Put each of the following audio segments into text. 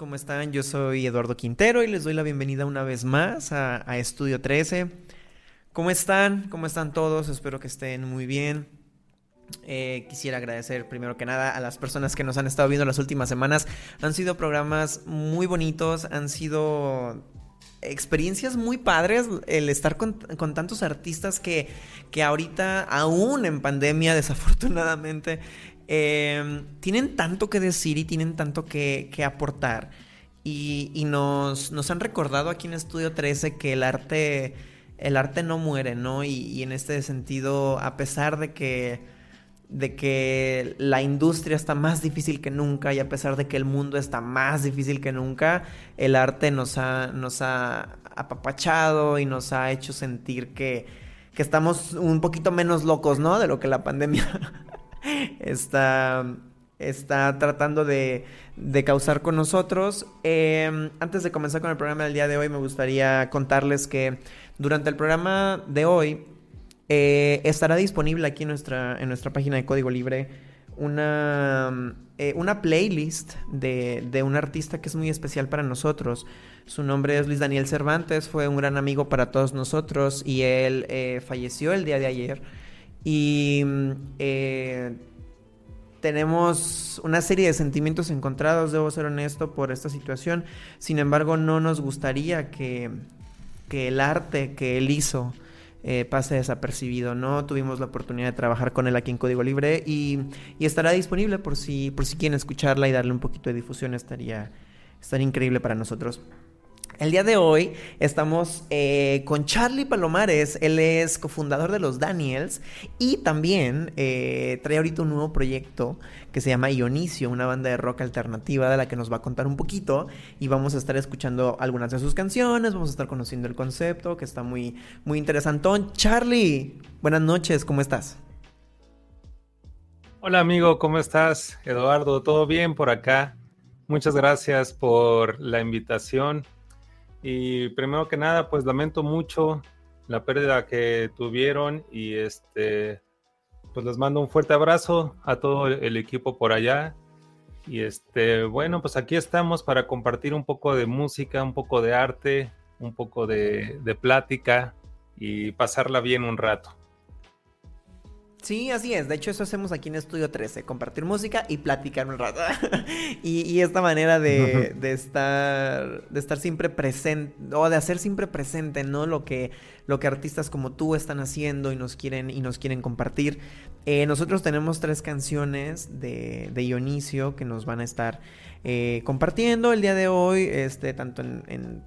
¿cómo están? Yo soy Eduardo Quintero y les doy la bienvenida una vez más a, Estudio 13. ¿Cómo están? ¿Cómo están todos? Espero que estén muy bien. Eh, quisiera agradecer primero que nada a las personas que nos han estado viendo las últimas semanas. Han sido programas muy bonitos, han sido experiencias muy padres el estar con, tantos artistas que, que ahorita, aún en pandemia, desafortunadamente, Em, tienen tanto que decir y tienen tanto que, aportar. Y, nos, han recordado aquí en Estudio 13 que el arte, el arte no muere, ¿no? Y, en este sentido, a pesar de que, de que la industria está más difícil que nunca y a pesar de que el mundo está más difícil que nunca, el arte nos ha, nos ha apapachado y nos ha hecho sentir que, que estamos un poquito menos locos, ¿no? De lo que la pandemia está, está tratando de, causar con nosotros. Em, antes de comenzar con el programa del día de hoy, me gustaría contarles que durante el programa de hoy eh, estará disponible aquí en nuestra, en nuestra página de Código Libre una, eh, una playlist de, un artista que es muy especial para nosotros. Su nombre es Luis Daniel Cervantes, fue un gran amigo para todos nosotros y él eh, falleció el día de ayer. Y eh, tenemos una serie de sentimientos encontrados, debo ser honesto, por esta situación. Sin embargo, no nos gustaría que, el arte que él hizo eh, pase desapercibido, ¿no? Tuvimos la oportunidad de trabajar con él aquí en Código Libre y, estará disponible por si, por si quieren escucharla y darle un poquito de difusión, estaría, estaría increíble para nosotros. El día de hoy estamos eh, con Charlie Palomares, él es cofundador de los Daniels y también eh, trae ahorita un nuevo proyecto que se llama Ionicio, una banda de rock alternativa de la que nos va a contar un poquito y vamos a estar escuchando algunas de sus canciones, vamos a estar conociendo el concepto que está muy, muy interesantón. Charlie, buenas noches, ¿cómo estás? Hola amigo, ¿cómo estás? Eduardo, ¿todo bien por acá? Muchas gracias por la invitación. Y primero que nada, pues lamento mucho la pérdida que tuvieron y este, pues les mando un fuerte abrazo a todo el equipo por allá. Y este, bueno, pues aquí estamos para compartir un poco de música, un poco de arte, un poco de, de plática y pasarla bien un rato. Sí, así es. De hecho, eso hacemos aquí en Estudio 13, compartir música y platicar un rato. y, esta manera de, estar de estar siempre presente o de hacer siempre presente, ¿no? Lo que lo que artistas como tú están haciendo y nos quieren y nos quieren compartir. Eh, nosotros tenemos tres canciones de, de Dionisio que nos van a estar eh, compartiendo el día de hoy, este tanto en en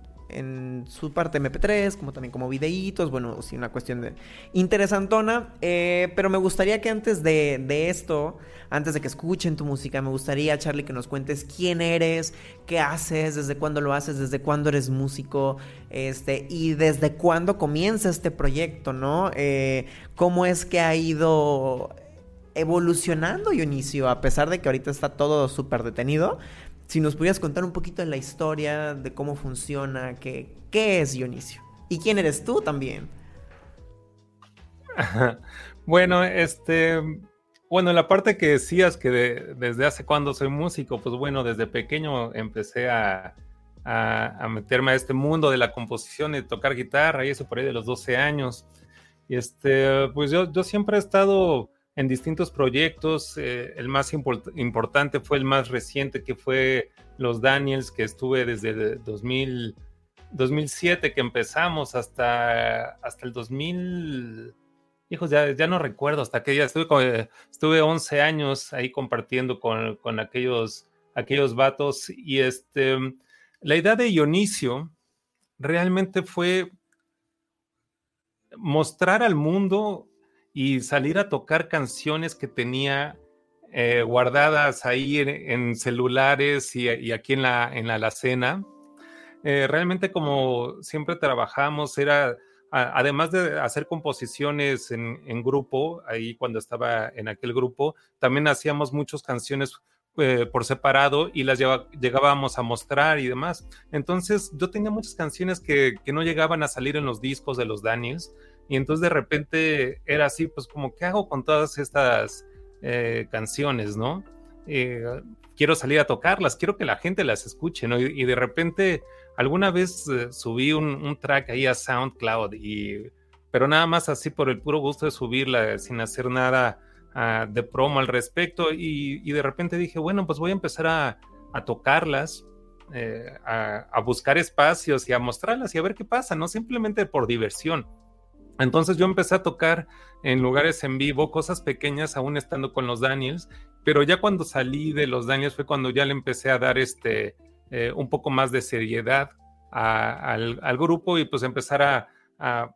su parte MP3, como también como videitos, bueno, sí, una cuestión de interesantona, eh, pero me gustaría que antes de, esto, antes de que escuchen tu música, me gustaría, Charlie, que nos cuentes quién eres, qué haces, desde cuándo lo haces, desde cuándo eres músico, este, y desde cuándo comienza este proyecto, ¿no? Eh, ¿Cómo es que ha ido evolucionando Dionisio, a pesar de que ahorita está todo súper detenido, si nos pudieras contar un poquito de la historia, de cómo funciona, qué, qué es Dionisio. ¿Y quién eres tú también? bueno, este, bueno, la parte que decías que desde hace cuando soy músico, pues bueno, desde pequeño empecé a, a, meterme a este mundo de la composición y de tocar guitarra y eso por ahí de los 12 años. Y este, pues yo, yo siempre he estado en distintos proyectos. Eh, el más importante fue el más reciente, que fue Los Daniels, que estuve desde 2000, 2007 que empezamos hasta, hasta el 2000. Hijos, ya, no recuerdo hasta que ya estuve, estuve 11 años ahí compartiendo con, con aquellos, aquellos vatos. Y este, la idea de Dionisio realmente fue mostrar al mundo y salir a tocar canciones que tenía eh, guardadas ahí en, celulares y, aquí en la, en la alacena. eh, realmente como siempre trabajamos, era, además de hacer composiciones en, grupo, ahí cuando estaba en aquel grupo, también hacíamos muchas canciones eh, por separado y las llegábamos a mostrar y demás. Entonces yo tenía muchas canciones que, que, no llegaban a salir en los discos de los Daniels y entonces de repente era así, pues como, ¿qué hago con todas estas eh, canciones, no? quiero salir a tocarlas, quiero que la gente las escuche. Y, de repente, alguna vez eh, subí un, track ahí a SoundCloud, y, pero nada más así por el puro gusto de subirla, sin hacer nada ah, de promo al respecto, y, de repente dije, bueno, pues voy a empezar a, tocarlas, eh, a, a, buscar espacios y a mostrarlas y a ver qué pasa, no simplemente por diversión. Entonces yo empecé a tocar en lugares en vivo, cosas pequeñas, aún estando con los Daniels, pero ya cuando salí de los Daniels fue cuando ya le empecé a dar este eh, un poco más de seriedad al, grupo y pues empezar a,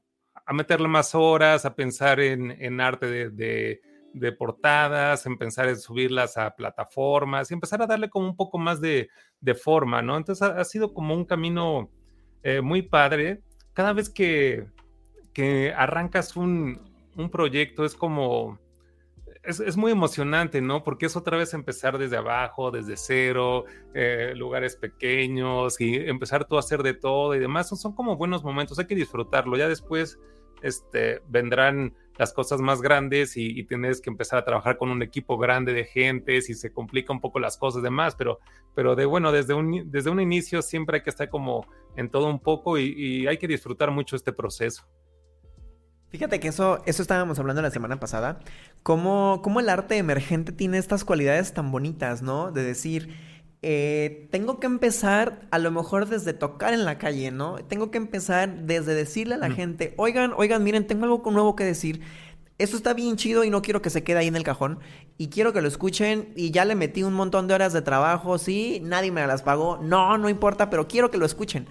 meterle más horas, a pensar en, arte de, portadas, en pensar en subirlas a plataformas y empezar a darle como un poco más de, forma, ¿no? Entonces ha, sido como un camino eh, muy padre. Cada vez que, que arrancas un, proyecto es como, es, muy emocionante, ¿no? Porque es otra vez empezar desde abajo, desde cero, eh, lugares pequeños y empezar tú a hacer de todo y demás. Son, como buenos momentos, hay que disfrutarlo. Ya después este, vendrán las cosas más grandes y, tienes que empezar a trabajar con un equipo grande de gente, si se complica un poco las cosas y demás, pero, pero de bueno, desde un, desde un inicio siempre hay que estar como en todo un poco y hay que disfrutar mucho este proceso. Fíjate que eso, eso estábamos hablando la semana pasada. Cómo, cómo el arte emergente tiene estas cualidades tan bonitas, ¿no? De decir, eh, tengo que empezar a lo mejor desde tocar en la calle, ¿no? Tengo que empezar desde decirle a la gente, oigan, oigan, miren, tengo algo nuevo que decir. Esto está bien chido y no quiero que se quede ahí en el cajón. Y quiero que lo escuchen. Y ya le metí un montón de horas de trabajo, sí, nadie me las pagó. No, no importa, pero quiero que lo escuchen.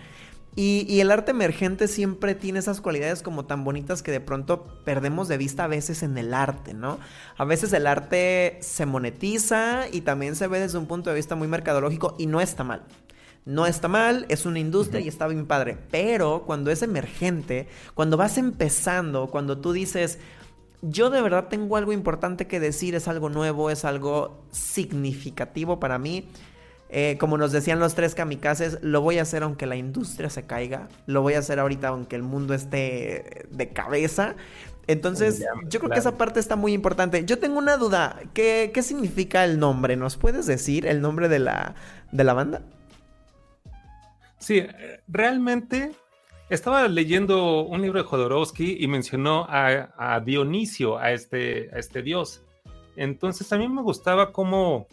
Y, el arte emergente siempre tiene esas cualidades como tan bonitas que de pronto perdemos de vista a veces en el arte, ¿no? A veces el arte se monetiza y también se ve desde un punto de vista muy mercadológico y no está mal. No está mal, es una industria y está bien padre. Pero cuando es emergente, cuando vas empezando, cuando tú dices, yo de verdad tengo algo importante que decir, es algo nuevo, es algo significativo para mí eh, como nos decían los tres kamikazes, lo voy a hacer aunque la industria se caiga, lo voy a hacer ahorita aunque el mundo esté de cabeza. Entonces, yo creo que esa parte está muy importante. Yo tengo una duda, ¿qué, significa el nombre? ¿Nos puedes decir el nombre de la, de la banda? Sí, realmente estaba leyendo un libro de Jodorowsky y mencionó a, Dionisio, a este, a este dios. Entonces, a mí me gustaba cómo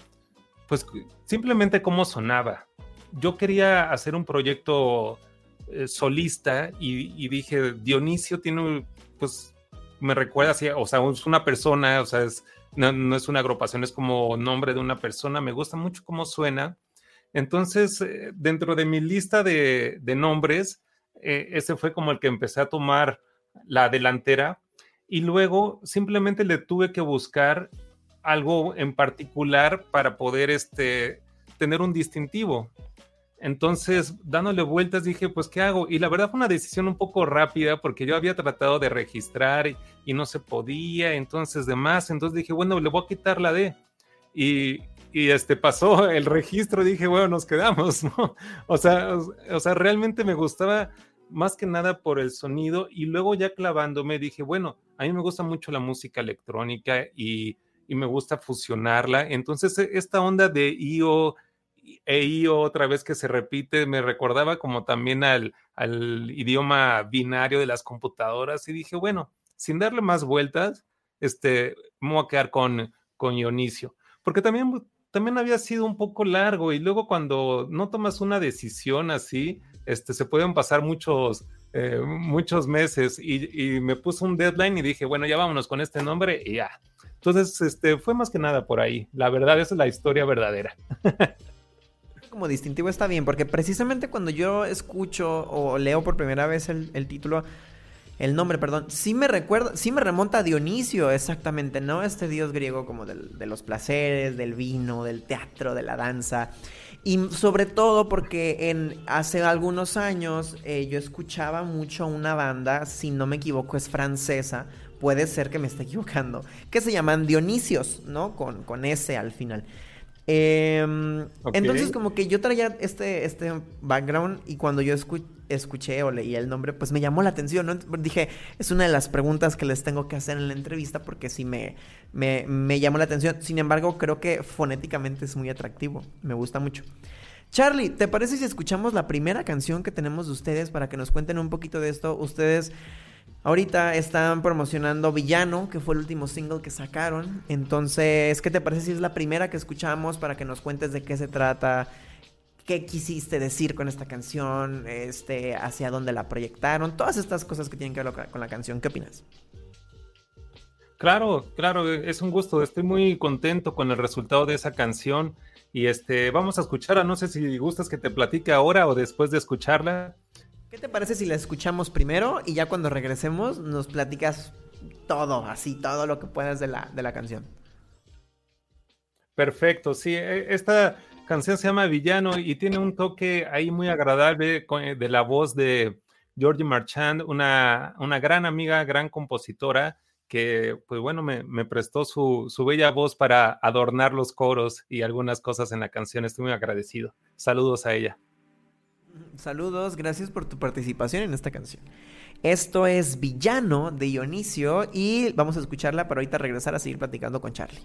pues simplemente cómo sonaba. Yo quería hacer un proyecto eh, solista y, dije, Dionisio tiene, pues me recuerda así, o sea, es una persona, o sea, no, es una agrupación, es como nombre de una persona, me gusta mucho cómo suena. Entonces, eh, dentro de mi lista de, nombres, eh, ese fue como el que empecé a tomar la delantera y luego simplemente le tuve que buscar algo en particular para poder este, tener un distintivo. Entonces, dándole vueltas, dije, pues, ¿qué hago? Y la verdad fue una decisión un poco rápida porque yo había tratado de registrar y, no se podía, entonces demás. Entonces dije, bueno, le voy a quitar la D. Y, y este pasó el registro, dije, bueno, nos quedamos, ¿no? O sea, o sea, realmente me gustaba más que nada por el sonido y luego ya clavándome dije, bueno, a mí me gusta mucho la música electrónica y y me gusta fusionarla. Entonces, e, esta onda de IO e IO otra vez que se repite, me recordaba como también al, al idioma binario de las computadoras y dije, bueno, sin darle más vueltas, este, me voy a quedar con, con Dionisio, porque también, también había sido un poco largo y luego cuando no tomas una decisión así, este, se pueden pasar muchos, eh, muchos meses y, y me puso un deadline y dije, bueno, ya vámonos con este nombre y ya, entonces, este, fue más que nada por ahí. La verdad, esa es la historia verdadera. Como distintivo está bien, porque precisamente cuando yo escucho o leo por primera vez el, título, el nombre, perdón, sí me recuerda, sí me remonta a Dionisio, exactamente, ¿no? Este dios griego como de los placeres, del vino, del teatro, de la danza. Y sobre todo porque en, hace algunos años eh, yo escuchaba mucho una banda, si no me equivoco es francesa, puede ser que me esté equivocando, que se llaman Dionisios, ¿no? Con, con S al final. Em, entonces como que yo traía este, este background y cuando yo escuché o leí el nombre, pues me llamó la atención, ¿no? Dije, es una de las preguntas que les tengo que hacer en la entrevista porque sí me, me, me llamó la atención. Sin embargo, creo que fonéticamente es muy atractivo, me gusta mucho. Charlie, ¿te parece si escuchamos la primera canción que tenemos de ustedes para que nos cuenten un poquito de esto? Ustedes Ahorita están promocionando Villano, que fue el último single que sacaron. Entonces, ¿qué te parece si es la primera que escuchamos para que nos cuentes de qué se trata? ¿Qué quisiste decir con esta canción? Este, hacia dónde la proyectaron, todas estas cosas que tienen que ver con la canción. ¿Qué opinas? Claro, claro, es un gusto. Estoy muy contento con el resultado de esa canción. Y este, vamos a escucharla. No sé si gustas que te platique ahora o después de escucharla. ¿Qué te parece si la escuchamos primero y ya cuando regresemos nos platicas todo, así, todo lo que puedas de la, de la canción? Perfecto, sí, e, esta canción se llama Villano y tiene un toque ahí muy agradable eh, de la voz de Georgie Marchand, una, una gran amiga, gran compositora que, pues bueno, me, me prestó su, su, bella voz para adornar los coros y algunas cosas en la canción. Estoy muy agradecido. Saludos a ella. Saludos, gracias por tu participación en esta canción. Esto es Villano de Dionisio y vamos a escucharla para ahorita regresar a seguir platicando con Charlie.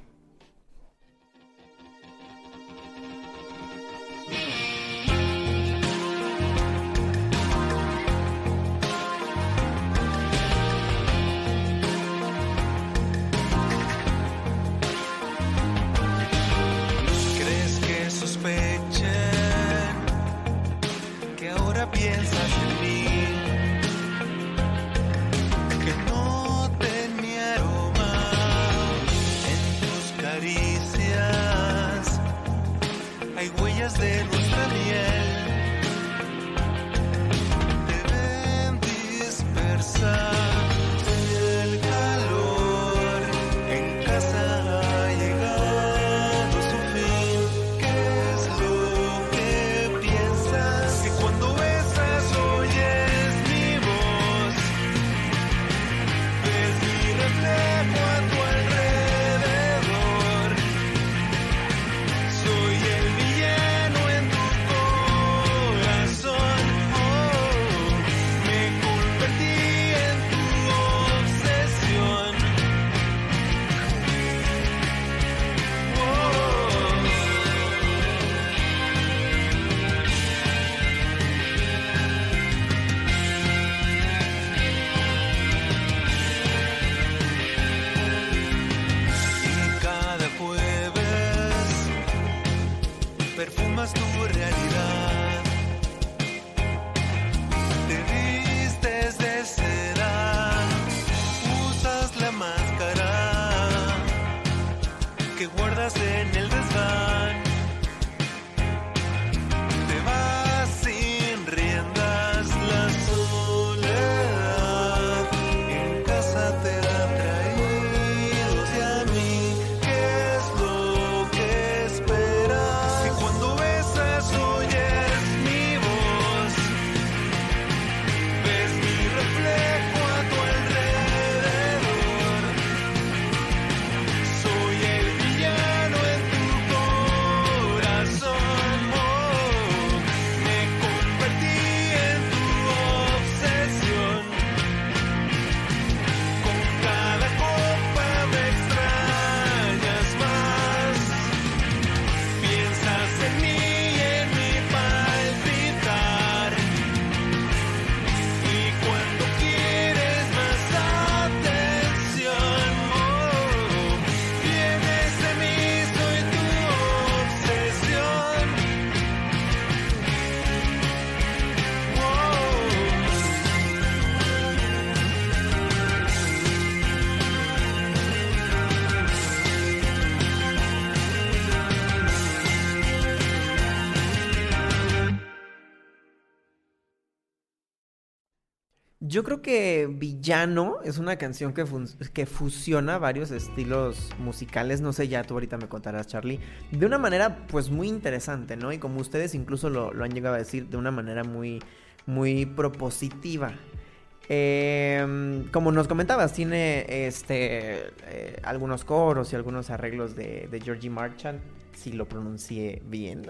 Yo creo que Villano es una canción que, que fusiona varios estilos musicales, no sé, ya tú ahorita me contarás, Charlie, de una manera pues muy interesante, ¿no? Y como ustedes incluso lo, han llegado a decir, de una manera muy, muy propositiva. Eh, como nos comentabas, tiene este eh, algunos coros y algunos arreglos de, de Georgie Marchand si lo pronuncié bien.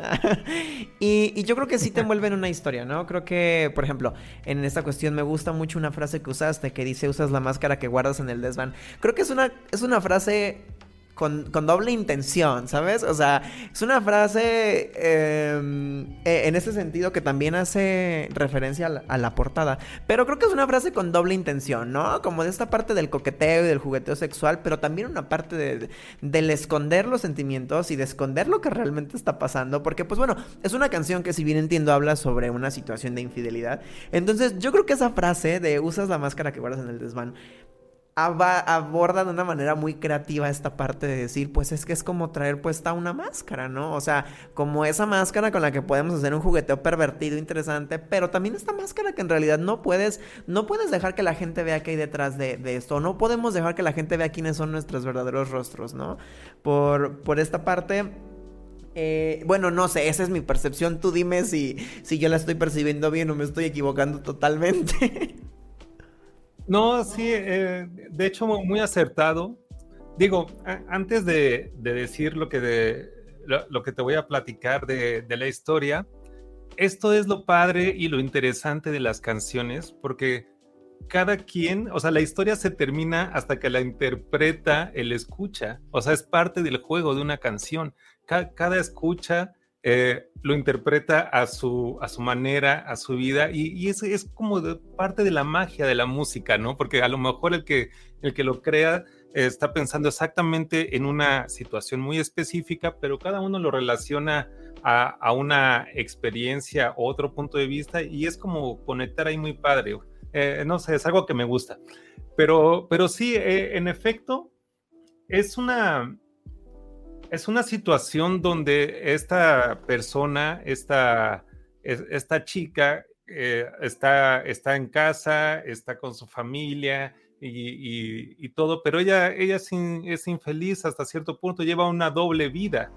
y, yo creo que sí te envuelve en una historia, ¿no? Creo que, por ejemplo, en esta cuestión me gusta mucho una frase que usaste que dice usas la máscara que guardas en el desván. Creo que es una, es una frase con, doble intención, ¿sabes? O sea, es una frase em, e, en ese sentido que también hace referencia a la, portada, pero creo que es una frase con doble intención, ¿no? Como de esta parte del coqueteo y del jugueteo sexual, pero también una parte de, del esconder los sentimientos y de esconder lo que realmente está pasando, porque pues bueno, es una canción que si bien entiendo habla sobre una situación de infidelidad, entonces yo creo que esa frase de usas la máscara que guardas en el desván, aborda de una manera muy creativa esta parte de decir, pues es que es como traer puesta una máscara, ¿no? O sea, como esa máscara con la que podemos hacer un jugueteo pervertido, interesante, pero también esta máscara que en realidad no puedes, no puedes dejar que la gente vea qué hay detrás de, esto, no podemos dejar que la gente vea quiénes son nuestros verdaderos rostros, ¿no? Por, por esta parte... Eh, bueno, no sé, esa es mi percepción. Tú dime si, si yo la estoy percibiendo bien o me estoy equivocando totalmente. No, sí, eh, de hecho muy acertado. Digo, antes de, decir lo que, lo, que te voy a platicar de, la historia, esto es lo padre y lo interesante de las canciones, porque cada quien, o sea, la historia se termina hasta que la interpreta el escucha, o sea, es parte del juego de una canción. cada escucha eh, lo interpreta a su, a su manera, a su vida, y, y es, como parte de la magia de la música, ¿no? Porque a lo mejor el que, el que lo crea eh, está pensando exactamente en una situación muy específica, pero cada uno lo relaciona a, una experiencia o otro punto de vista, y es como conectar ahí muy padre. Eh, no sé, es algo que me gusta. Pero, pero sí, en efecto, es una, es una situación donde esta persona, esta, esta chica, eh, está, está en casa, está con su familia y, todo, pero ella, ella es, infeliz hasta cierto punto, lleva una doble vida.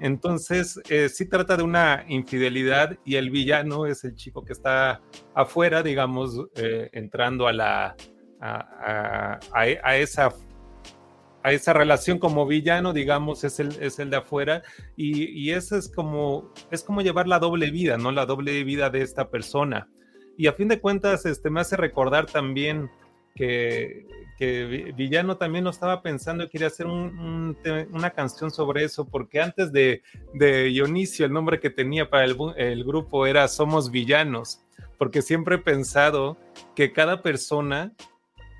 Entonces, eh, sí trata de una infidelidad y el villano es el chico que está afuera, digamos, eh, entrando a la a, a, esa a esa relación como villano, digamos, es el, es el de afuera, y, y eso es como, es como llevar la doble vida, ¿no? La doble vida de esta persona. Y a fin de cuentas, este, me hace recordar también que, que Villano también lo estaba pensando y quería hacer una canción sobre eso, porque antes de, de Dionisio, el nombre que tenía para el, grupo era Somos Villanos, porque siempre he pensado que cada persona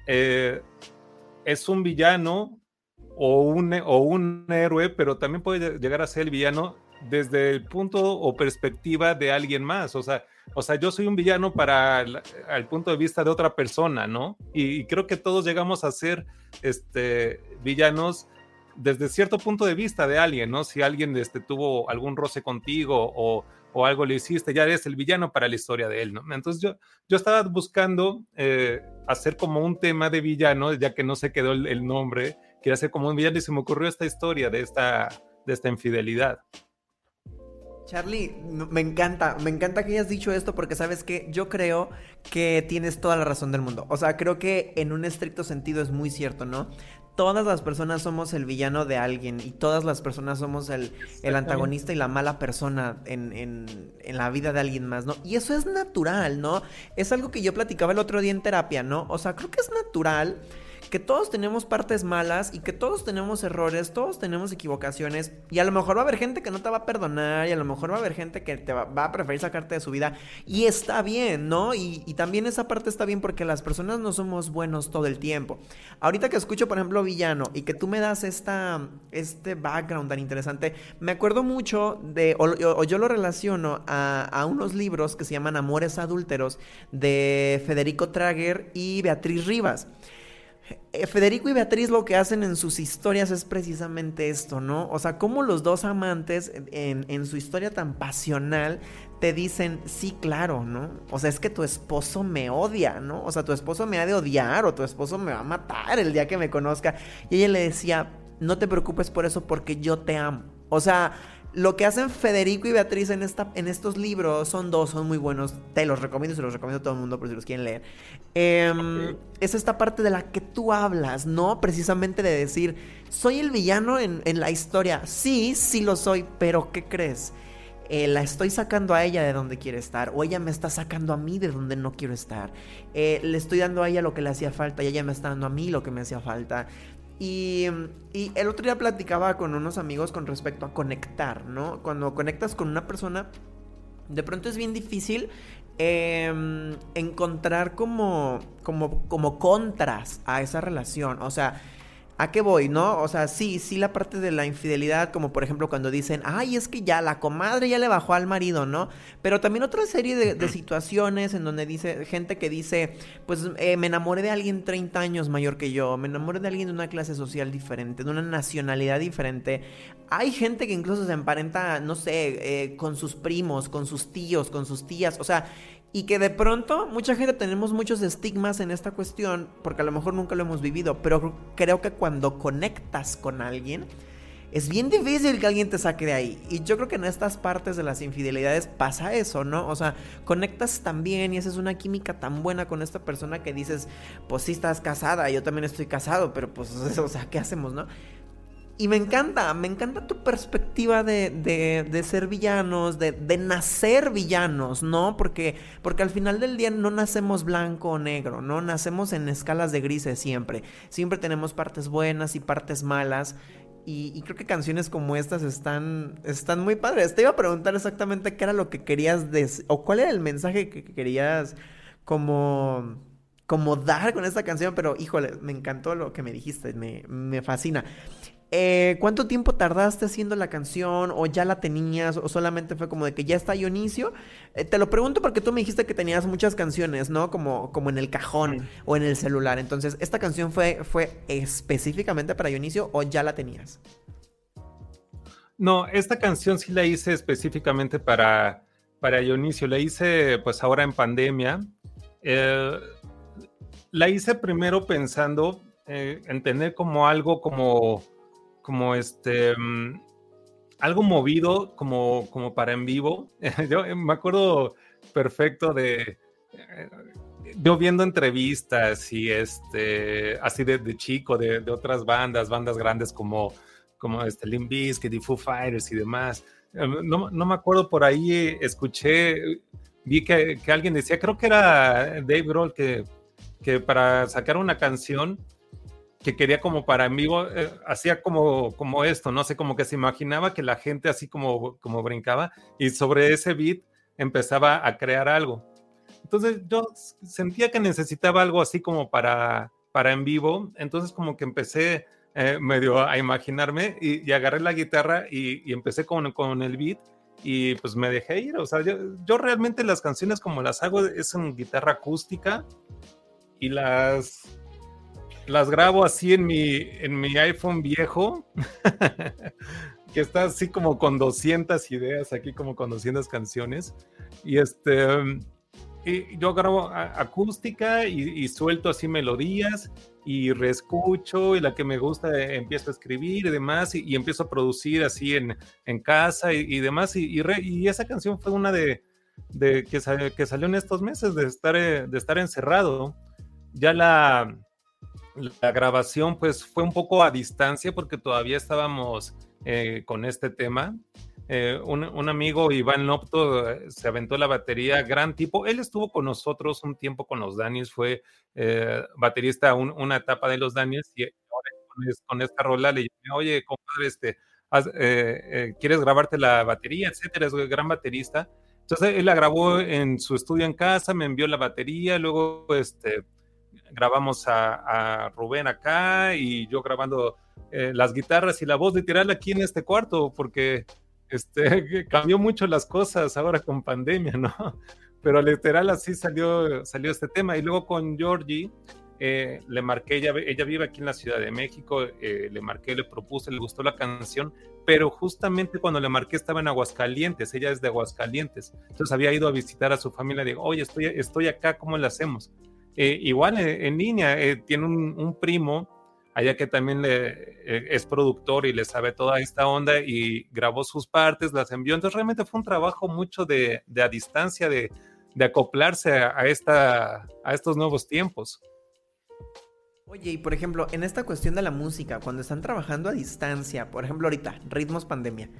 eh, es un villano o un, o un héroe, pero también puede llegar a ser el villano desde el punto o perspectiva de alguien más. O sea, o sea yo soy un villano para el, punto de vista de otra persona, ¿no? Y, creo que todos llegamos a ser este, villanos desde cierto punto de vista de alguien, ¿no? Si alguien este, tuvo algún roce contigo o, o, algo le hiciste, ya eres el villano para la historia de él, ¿no? Entonces yo, yo estaba buscando eh, hacer como un tema de villano, ya que no se quedó el nombre, quiere hacer como un villano y se me ocurrió esta historia de esta, de esta infidelidad. Charlie, me encanta, me encanta que hayas dicho esto porque sabes que yo creo que tienes toda la razón del mundo. O sea, creo que en un estricto sentido es muy cierto, ¿no? Todas las personas somos el villano de alguien y todas las personas somos el, el antagonista y la mala persona en, en, en, la vida de alguien más, ¿no? Y eso es natural, ¿no? Es algo que yo platicaba el otro día en terapia, ¿no? O sea, creo que es natural que todos tenemos partes malas y que todos tenemos errores, todos tenemos equivocaciones y a lo mejor va a haber gente que no te va a perdonar y a lo mejor va a haber gente que te va, a preferir sacarte de su vida y está bien, ¿no? Y, también esa parte está bien porque las personas no somos buenos todo el tiempo. Ahorita que escucho, por ejemplo, Villano y que tú me das esta, este background tan interesante, me acuerdo mucho de, o, yo lo relaciono a, a unos libros que se llaman Amores Adúlteros de Federico Trager y Beatriz Rivas. Eh, Federico y Beatriz lo que hacen en sus historias es precisamente esto, ¿no? O sea, como los dos amantes en, en, su historia tan pasional te dicen, sí, claro, ¿no? O sea, es que tu esposo me odia, ¿no? O sea, tu esposo me ha de odiar o tu esposo me va a matar el día que me conozca. Y ella le decía, no te preocupes por eso porque yo te amo. O sea, lo que hacen Federico y Beatriz en, esta, en estos libros son dos, son muy buenos. Te los recomiendo, se los recomiendo a todo el mundo por si los quieren leer. Em, es esta parte de la que tú hablas, ¿no? Precisamente de decir, soy el villano en, la historia. Sí, sí lo soy, pero ¿qué crees? Eh, la estoy sacando a ella de donde quiere estar, o ella me está sacando a mí de donde no quiero estar. Eh, le estoy dando a ella lo que le hacía falta y ella me está dando a mí lo que me hacía falta. Y, el otro día platicaba con unos amigos con respecto a conectar, ¿no? Cuando conectas con una persona, de pronto es bien difícil em, encontrar como, como, como contras a esa relación. O sea, ¿A qué voy, no? O sea, sí, sí la parte de la infidelidad, como por ejemplo cuando dicen, ay, es que ya la comadre ya le bajó al marido, ¿no? Pero también otra serie de, situaciones en donde dice, gente que dice, pues eh, me enamoré de alguien 30 años mayor que yo, me enamoré de alguien de una clase social diferente, de una nacionalidad diferente. Hay gente que incluso se emparenta, no sé, eh, con sus primos, con sus tíos, con sus tías, o sea, y que de pronto mucha gente tenemos muchos estigmas en esta cuestión porque a lo mejor nunca lo hemos vivido, pero creo que cuando conectas con alguien es bien difícil que alguien te saque de ahí. Y yo creo que en estas partes de las infidelidades pasa eso, ¿no? O sea, conectas tan bien y haces una química tan buena con esta persona que dices, pues sí estás casada, yo también estoy casado, pero pues, o sea, ¿qué hacemos, no? Y me encanta, me encanta tu perspectiva de, de, ser villanos, de, de, nacer villanos, ¿no? Porque, porque al final del día no nacemos blanco o negro, ¿no? Nacemos en escalas de grises siempre. Siempre tenemos partes buenas y partes malas. Y, creo que canciones como estas están, están muy padres. Te iba a preguntar exactamente qué era lo que querías decir, o cuál era el mensaje que querías como como dar con esta canción, pero híjole, me encantó lo que me dijiste, me, me fascina. Eh, ¿Cuánto tiempo tardaste haciendo la canción? ¿O ya la tenías? ¿O solamente fue como de que ya está Dionisio? Eh, te lo pregunto porque tú me dijiste que tenías muchas canciones, ¿no? Como, como en el cajón o en el celular. Entonces, ¿esta canción fue, fue específicamente para Dionisio o ya la tenías? No, esta canción sí la hice específicamente para, para Dionisio. La hice pues ahora en pandemia. Eh, la hice primero pensando en tener como algo como como este, mm, algo movido como, como para en vivo. Yo eh, me acuerdo perfecto de, eh, yo viendo entrevistas y este, así de, chico, de, otras bandas, bandas grandes como, como este Limp Bizkit Foo Fighters y demás. Eh, no, no, me acuerdo, por ahí escuché, vi que, que, alguien decía, creo que era Dave Grohl, que, que para sacar una canción que quería como para en vivo, eh, hacía como, como esto, no sé, como que se imaginaba que la gente así como, como brincaba y sobre ese beat empezaba a crear algo. Entonces yo sentía que necesitaba algo así como para, para en vivo, entonces como que empecé eh, medio a imaginarme y, agarré la guitarra y, empecé con, con el beat y pues me dejé ir, o sea, yo, yo realmente las canciones como las hago es en guitarra acústica y las las grabo así en mi, en mi iPhone viejo, que está así como con 200 ideas, aquí como con 200 canciones. Y este, y yo grabo acústica y, suelto así melodías y reescucho y la que me gusta eh, empiezo a escribir y demás y, empiezo a producir así en, en casa y, demás. Y, y, esa canción fue una de, de que, que salió en estos meses de estar, eh, de estar encerrado. Ya la, la grabación pues fue un poco a distancia porque todavía estábamos eh, con este tema. Eh, un, amigo, Iván Lopto, eh, se aventó la batería, gran tipo. Él estuvo con nosotros un tiempo con los Daniels, fue baterista una etapa de los Daniels y ahora con, esta rola le dije, oye, compadre, este, ¿quieres grabarte la batería? Etcétera, es un gran baterista. Entonces él la grabó en su estudio en casa, me envió la batería, luego este, grabamos a, Rubén acá y yo grabando eh, las guitarras y la voz literal aquí en este cuarto, porque este, cambió mucho las cosas ahora con pandemia, ¿no? Pero literal así salió, salió este tema. Y luego con Georgie, eh, le marqué, ella, ella vive aquí en la Ciudad de México, eh, le marqué, le propuse, le gustó la canción, pero justamente cuando le marqué estaba en Aguascalientes, ella es de Aguascalientes, entonces había ido a visitar a su familia, digo, oye, estoy, estoy acá, ¿cómo le hacemos? Eh, igual en línea, tiene un, primo allá que también le, es productor y le sabe toda esta onda y grabó sus partes, las envió, entonces realmente fue un trabajo mucho de, a distancia, de, acoplarse a estos nuevos tiempos. Oye, y por ejemplo, en esta cuestión de la música, cuando están trabajando a distancia, por ejemplo ahorita, ritmos pandemia,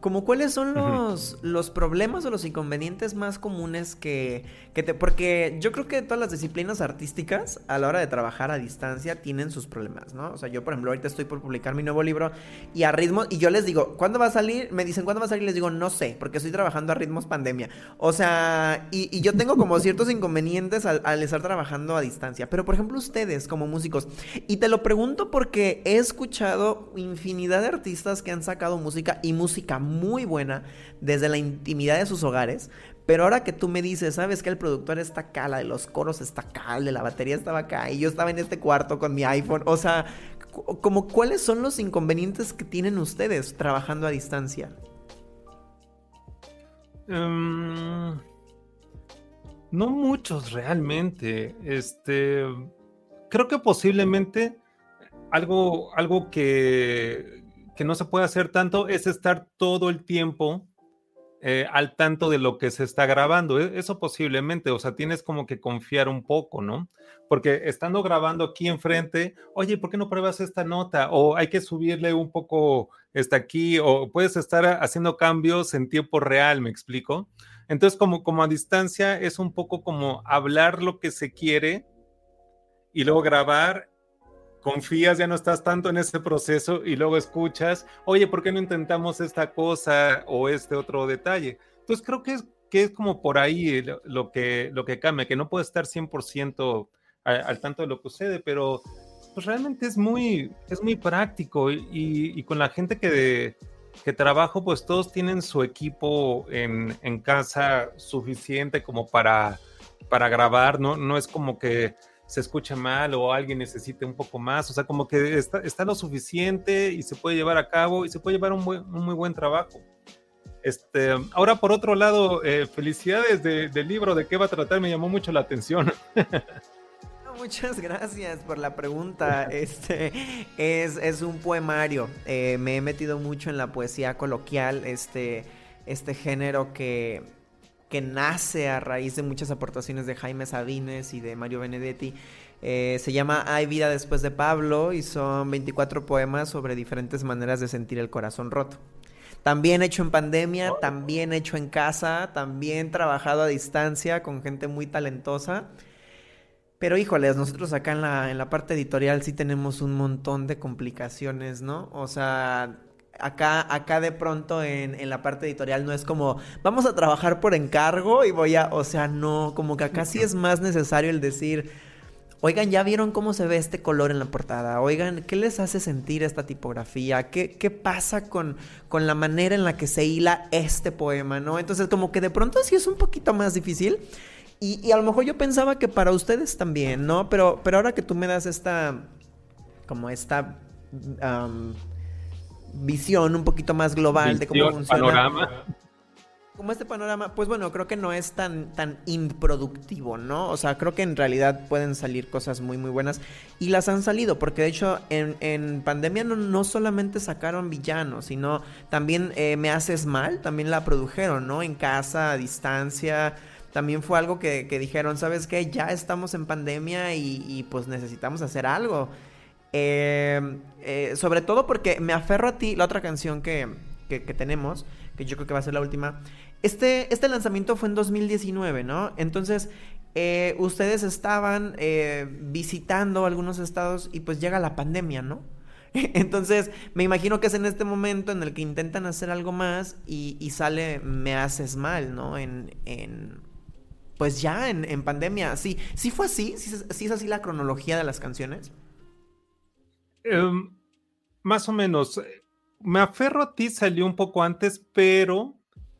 como cuáles son los, los problemas o los inconvenientes más comunes que, que, te... Porque yo creo que todas las disciplinas artísticas a la hora de trabajar a distancia tienen sus problemas, ¿no? O sea, yo por ejemplo ahorita estoy por publicar mi nuevo libro y a ritmo... Y yo les digo, ¿cuándo va a salir? Me dicen, ¿cuándo va a salir? Les digo, no sé, porque estoy trabajando a ritmos pandemia. O sea, y, yo tengo como ciertos inconvenientes al, al estar trabajando a distancia. Pero por ejemplo ustedes como músicos, y te lo pregunto porque he escuchado infinidad de artistas que han sacado música y muy buena desde la intimidad de sus hogares. Pero ahora que tú me dices, sabes que el productor está acá, la de los coros está acá, de la batería estaba acá, y yo estaba en este cuarto con mi iPhone. O sea, como cuáles son los inconvenientes que tienen ustedes trabajando a distancia. Em, no muchos realmente. Este. Creo que posiblemente algo, algo que, que no se puede hacer tanto es estar todo el tiempo eh, al tanto de lo que se está grabando. E, eso posiblemente, o sea, tienes como que confiar un poco, ¿no? Porque estando grabando aquí enfrente, oye, ¿por qué no pruebas esta nota? O hay que subirle un poco esta aquí, o puedes estar haciendo cambios en tiempo real, ¿me explico? Entonces, como, como a distancia, es un poco como hablar lo que se quiere y luego grabar confías, ya no estás tanto en ese proceso y luego escuchas, oye, ¿por qué no intentamos esta cosa o este otro detalle? Entonces creo que es, que es como por ahí lo que, lo que cambia, que no puede estar 100% al, tanto de lo que sucede, pero pues realmente es muy, es muy práctico y, con la gente que, que trabajo, pues todos tienen su equipo en, en casa suficiente como para, para grabar, ¿no? No es como que se escucha mal o alguien necesite un poco más, o sea, como que está, está lo suficiente y se puede llevar a cabo y se puede llevar un, muy buen trabajo. Este, ahora, por otro lado, eh, felicidades del libro, de qué va a tratar, me llamó mucho la atención. Muchas gracias por la pregunta. Este es, es un poemario. Eh, me he metido mucho en la poesía coloquial, este, este género que que nace a raíz de muchas aportaciones de Jaime Sabines y de Mario Benedetti. Eh, se llama Hay vida después de Pablo y son 24 poemas sobre diferentes maneras de sentir el corazón roto. También hecho en pandemia, también hecho en casa, también trabajado a distancia con gente muy talentosa. Pero híjoles, nosotros acá en la, en la parte editorial sí tenemos un montón de complicaciones, ¿no? O sea, acá, acá de pronto en, en, la parte editorial no es como, vamos a trabajar por encargo y voy a, o sea, no, como que acá sí es más necesario el decir, oigan, ¿ya vieron cómo se ve este color en la portada? Oigan, ¿qué les hace sentir esta tipografía? ¿Qué, qué pasa con, con la manera en la que se hila este poema, no? Entonces, como que de pronto sí es un poquito más difícil. Y, y a lo mejor yo pensaba que para ustedes también, ¿no? Pero, pero ahora que tú me das esta, como esta visión un poquito más global de cómo funciona. Panorama. Como este panorama, pues bueno, creo que no es tan, tan improductivo, ¿no? O sea, creo que en realidad pueden salir cosas muy, muy buenas. Y las han salido, porque de hecho en, en pandemia no, no, solamente sacaron villanos, sino también eh, Me Haces Mal, también la produjeron, ¿no? En casa, a distancia. También fue algo que, que dijeron, ¿sabes qué? Ya estamos en pandemia y, y pues necesitamos hacer algo. Em, eh, sobre todo porque me aferro a ti, la otra canción que, tenemos, que yo creo que va a ser la última. Este, este lanzamiento fue en 2019, ¿no? Entonces, eh, ustedes estaban eh, visitando algunos estados y pues llega la pandemia, ¿no? Entonces, me imagino que es en este momento en el que intentan hacer algo más y, sale Me haces mal, ¿no? En, en pues ya en, pandemia. Sí, sí fue así, sí es así la cronología de las canciones. Em, más o menos. Me aferro a ti salió un poco antes, pero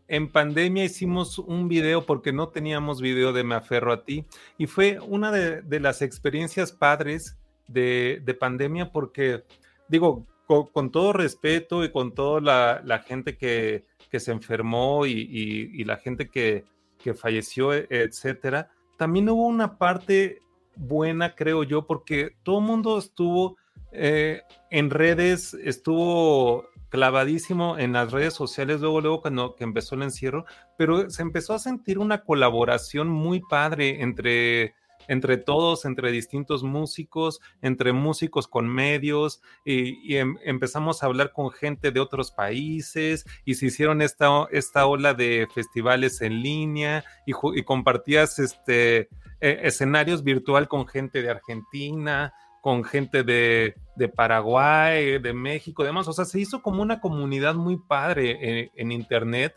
en pandemia hicimos un video porque no teníamos video de Me Aferro a ti y fue una de, las experiencias padres de, pandemia porque, digo, con, todo respeto y con toda la, gente que, se enfermó y, la gente que, que falleció, etcétera, también hubo una parte buena, creo yo, porque todo el mundo estuvo eh, en redes, estuvo clavadísimo en las redes sociales luego, luego cuando que empezó el encierro, pero se empezó a sentir una colaboración muy padre entre, entre todos, entre distintos músicos, entre músicos con medios, y, em, empezamos a hablar con gente de otros países, y se hicieron esta, esta ola de festivales en línea, y, compartías este, e, escenarios virtual con gente de Argentina, con gente de, Paraguay, de México, demás. O sea, se hizo como una comunidad muy padre en, Internet.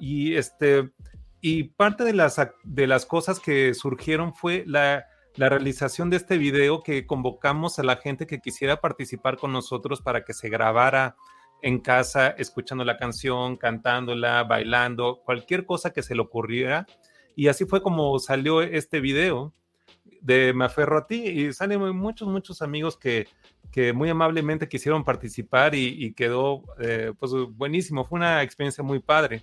Y, este, y parte de las, de las cosas que surgieron fue la, la realización de este video que convocamos a la gente que quisiera participar con nosotros para que se grabara en casa, escuchando la canción, cantándola, bailando, cualquier cosa que se le ocurriera. Y así fue como salió este video de Me Aferro a ti y salen muchos, muchos amigos que, que muy amablemente quisieron participar y, quedó eh, pues buenísimo, fue una experiencia muy padre.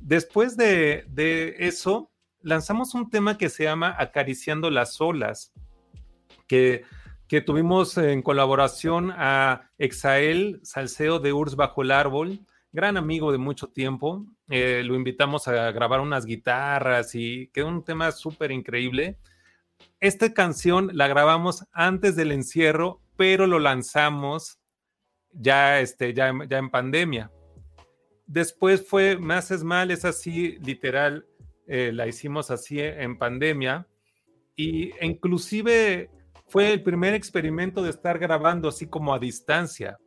Después de, de, eso, lanzamos un tema que se llama Acariciando las olas, que, que tuvimos en colaboración a Exael Salceo de Urs Bajo el Árbol, gran amigo de mucho tiempo. Eh, lo invitamos a grabar unas guitarras y quedó un tema súper increíble esta canción la grabamos antes del encierro, pero lo lanzamos ya, este, ya, ya en pandemia. Después fue Más es mal, es así, literal, eh, la hicimos así en pandemia. Y inclusive fue el primer experimento de estar grabando así como a distancia.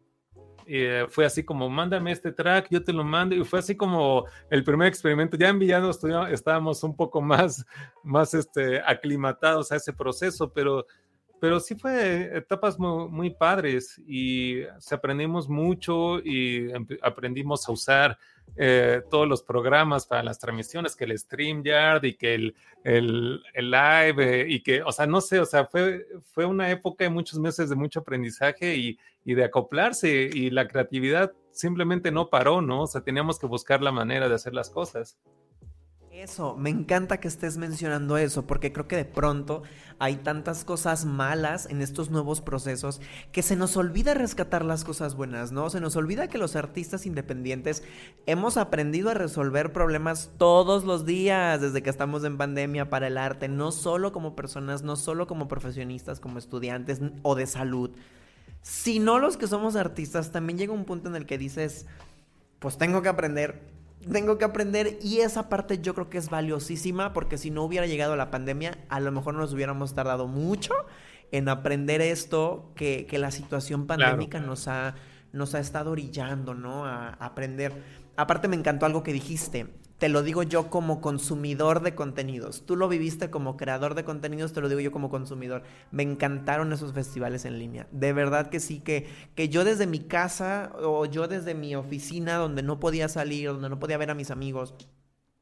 Eh, fue así como, mándame este track, yo te lo mando, y fue así como el primer experimento. Ya en Villano estábamos un poco más, más este, aclimatados a ese proceso, pero, pero sí fue etapas muy, padres y se aprendimos mucho y aprendimos a usar eh, todos los programas para las transmisiones, que el StreamYard y que el, el, el live eh, y que, o sea, no sé, o sea, fue, fue una época de muchos meses de mucho aprendizaje y, y de acoplarse y la creatividad simplemente no paró, ¿no? O sea, teníamos que buscar la manera de hacer las cosas. Eso, me encanta que estés mencionando eso, porque creo que de pronto hay tantas cosas malas en estos nuevos procesos que se nos olvida rescatar las cosas buenas, ¿no? Se nos olvida que los artistas independientes hemos aprendido a resolver problemas todos los días desde que estamos en pandemia para el arte, no solo como personas, no solo como profesionistas, como estudiantes o de salud, sino los que somos artistas. También llega un punto en el que dices, pues tengo que aprender tengo que aprender y esa parte yo creo que es valiosísima porque si no hubiera llegado la pandemia, a lo mejor nos hubiéramos tardado mucho en aprender esto que, la situación pandémica nos, ha, nos ha estado orillando, ¿no? A, a aprender. Aparte me encantó algo que dijiste te lo digo yo como consumidor de contenidos. Tú lo viviste como creador de contenidos, te lo digo yo como consumidor. Me encantaron esos festivales en línea. De verdad que sí, que, que yo desde mi casa o yo desde mi oficina donde no podía salir, donde no podía ver a mis amigos,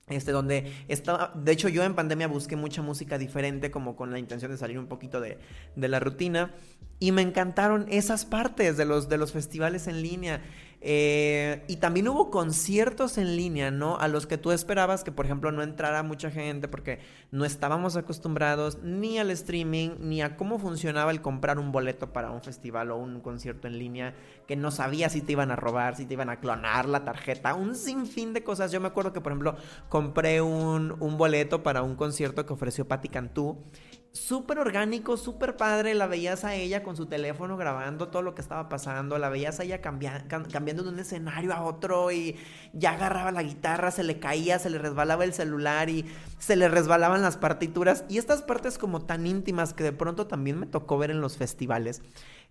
este, donde estaba, de hecho yo en pandemia busqué mucha música diferente como con la intención de salir un poquito de, de la rutina y me encantaron esas partes de los, de los festivales en línea. Eh, y también hubo conciertos en línea, ¿no? A los que tú esperabas que, por ejemplo, no entrara mucha gente porque no estábamos acostumbrados ni al streaming ni a cómo funcionaba el comprar un boleto para un festival o un concierto en línea, que no sabías si te iban a robar, si te iban a clonar la tarjeta, un sinfín de cosas. Yo me acuerdo que, por ejemplo, compré un, un boleto para un concierto que ofreció Patti Cantú súper orgánico, súper padre. La veías a ella con su teléfono grabando todo lo que estaba pasando. La veías a ella cambiando de un escenario a otro y ya agarraba la guitarra, se le caía, se le resbalaba el celular y se le resbalaban las partituras. Y estas partes como tan íntimas que de pronto también me tocó ver en los festivales.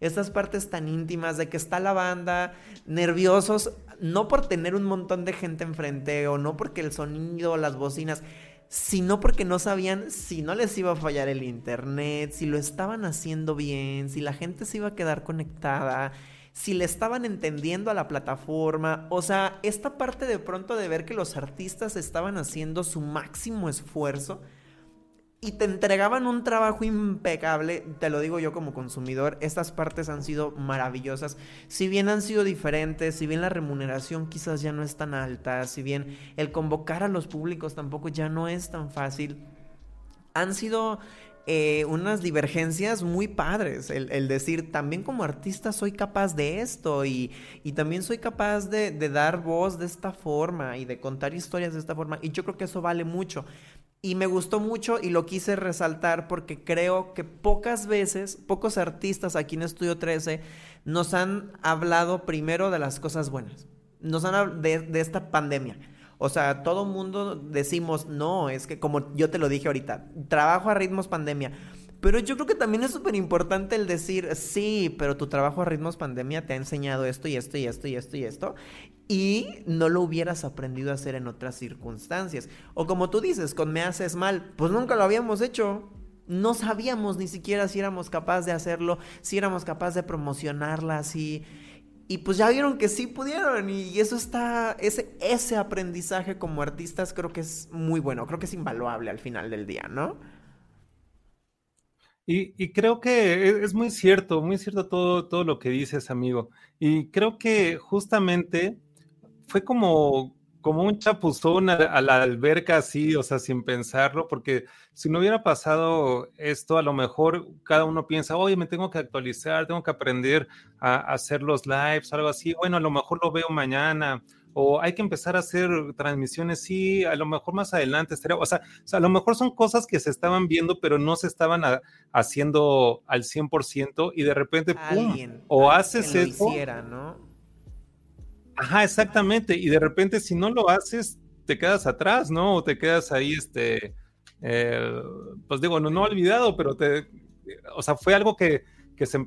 Estas partes tan íntimas de que está la banda nerviosos, no por tener un montón de gente enfrente o no porque el sonido, las bocinas sino porque no sabían si no les iba a fallar el internet, si lo estaban haciendo bien, si la gente se iba a quedar conectada, si le estaban entendiendo a la plataforma, o sea, esta parte de pronto de ver que los artistas estaban haciendo su máximo esfuerzo y te entregaban un trabajo impecable, te lo digo yo como consumidor, estas partes han sido maravillosas, si bien han sido diferentes, si bien la remuneración quizás ya no es tan alta, si bien el convocar a los públicos tampoco ya no es tan fácil, han sido eh, unas divergencias muy padres. El, decir, también como artista soy capaz de esto y, también soy capaz de, de, dar voz de esta forma y de contar historias de esta forma. Y yo creo que eso vale mucho. Y me gustó mucho y lo quise resaltar porque creo que pocas veces, pocos artistas aquí en Estudio 13 nos han hablado primero de las cosas buenas. Nos han hablado de, de esta pandemia o sea, todo mundo decimos, no, es que como yo te lo dije ahorita, trabajo a ritmos pandemia. Pero yo creo que también es súper importante el decir, sí, pero tu trabajo a ritmos pandemia te ha enseñado esto y esto y esto y esto y esto. Y no lo hubieras aprendido a hacer en otras circunstancias. O como tú dices, con me haces mal, pues nunca lo habíamos hecho. No sabíamos ni siquiera si éramos capaces de hacerlo, si éramos capaces de promocionarla así. Y pues ya vieron que sí pudieron y eso está, ese, ese aprendizaje como artistas creo que es muy bueno, creo que es invaluable al final del día, ¿no? Y, creo que e, es muy cierto, muy cierto todo, todo lo que dices, amigo. Y creo que justamente fue como, como un chapuzón a, la alberca así, o sea, sin pensarlo, porque si no hubiera pasado esto, a lo mejor cada uno piensa, oye, me tengo que actualizar, tengo que aprender a, hacer los lives, algo así. Bueno, a lo mejor lo veo mañana, o hay que empezar a hacer transmisiones, sí, a lo mejor más adelante estaría, o sea, a lo mejor son cosas que se estaban viendo, pero no se estaban haciendo al 100% y de repente, ¡pum! o haces eso. ¿no? Ajá, exactamente. Y de repente, si no lo haces, te quedas atrás, ¿no? O te quedas ahí, este, eh, pues digo, no, no olvidado, pero te, o sea, fue algo que, que, se,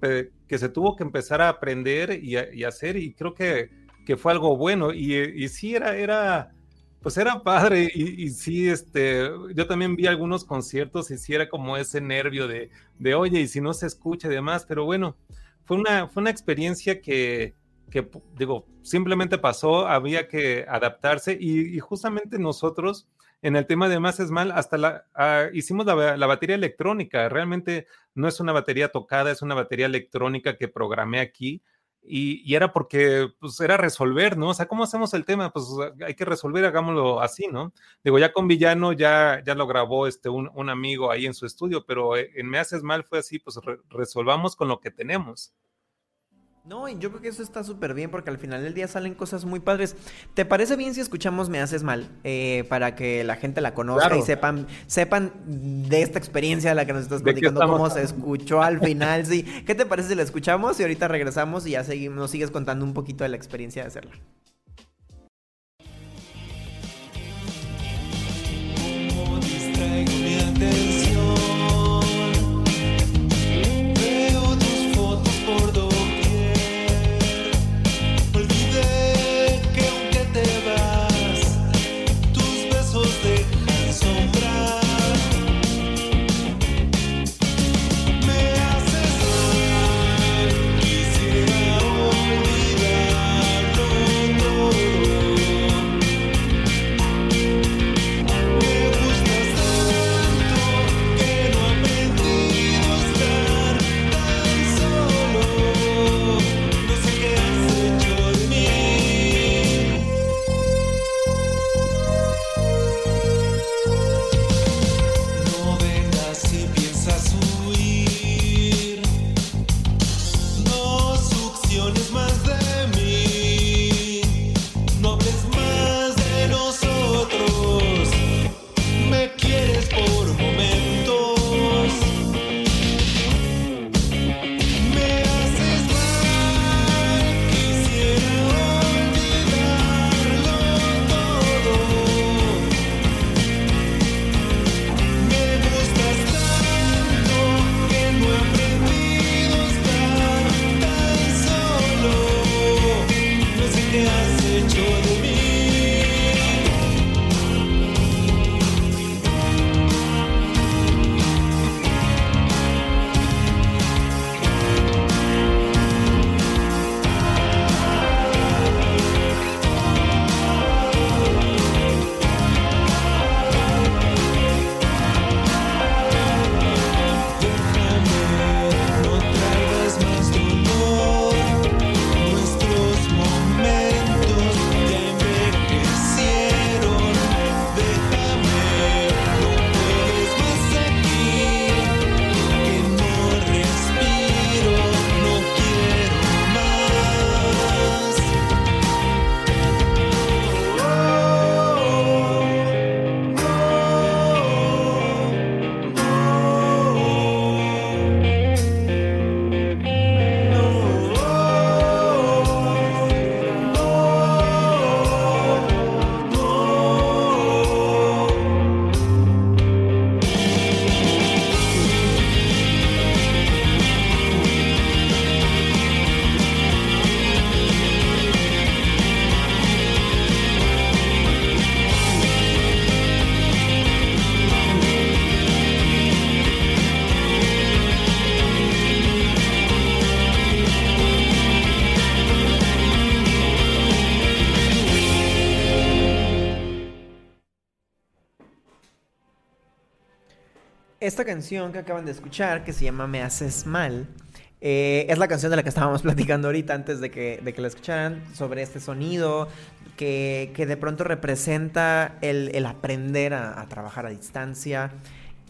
que se tuvo que empezar a aprender y, hacer, y creo que, que, fue algo bueno. Y, y sí, era, era, pues era padre, y, y, sí, este, yo también vi algunos conciertos y sí era como ese nervio de, de oye, y si no se escucha y demás, pero bueno, fue una, fue una experiencia que que digo, simplemente pasó, había que adaptarse y, justamente nosotros en el tema de más es mal, hasta la, ah, hicimos la, batería electrónica, realmente no es una batería tocada, es una batería electrónica que programé aquí y, era porque pues era resolver, ¿no? O sea, ¿cómo hacemos el tema? Pues hay que resolver, hagámoslo así, ¿no? Digo, ya con Villano ya, ya lo grabó este, un, amigo ahí en su estudio, pero en Me Haces Mal fue así, pues resolvamos con lo que tenemos. No, y yo creo que eso está súper bien porque al final del día salen cosas muy padres. ¿Te parece bien si escuchamos Me Haces Mal? Eh, para que la gente la conozca y sepan, sepan de esta experiencia de la que nos estás platicando, cómo se escuchó al final. Sí. ¿Qué te parece si la escuchamos y ahorita regresamos y ya seguimos, nos sigues contando un poquito de la experiencia de hacerla? Esta canción que acaban de escuchar, que se llama Me Haces Mal, eh, es la canción de la que estábamos platicando ahorita antes de que, de que la escucharan, sobre este sonido que, que de pronto representa el, el aprender a, trabajar a distancia.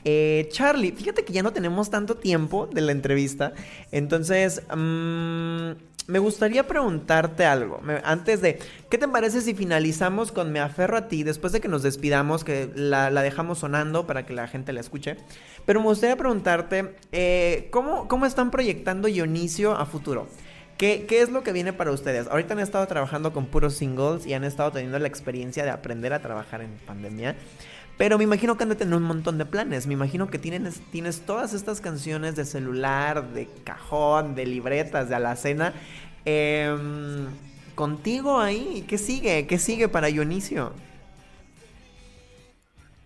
Eh, Charlie, fíjate que ya no tenemos tanto tiempo de la entrevista, entonces mmm, me gustaría preguntarte algo. Antes de, ¿qué te parece si finalizamos con Me aferro a ti después de que nos despidamos, que la, la dejamos sonando para que la gente la escuche? Pero me gustaría preguntarte, eh, ¿cómo, ¿cómo están proyectando Dionisio a futuro? ¿Qué, ¿Qué, es lo que viene para ustedes? Ahorita han estado trabajando con puros singles y han estado teniendo la experiencia de aprender a trabajar en pandemia. Pero me imagino que han de tener un montón de planes. Me imagino que tienes, tienes todas estas canciones de celular, de cajón, de libretas, de alacena. Eh, contigo ahí. ¿Qué sigue? ¿Qué sigue para Dionisio?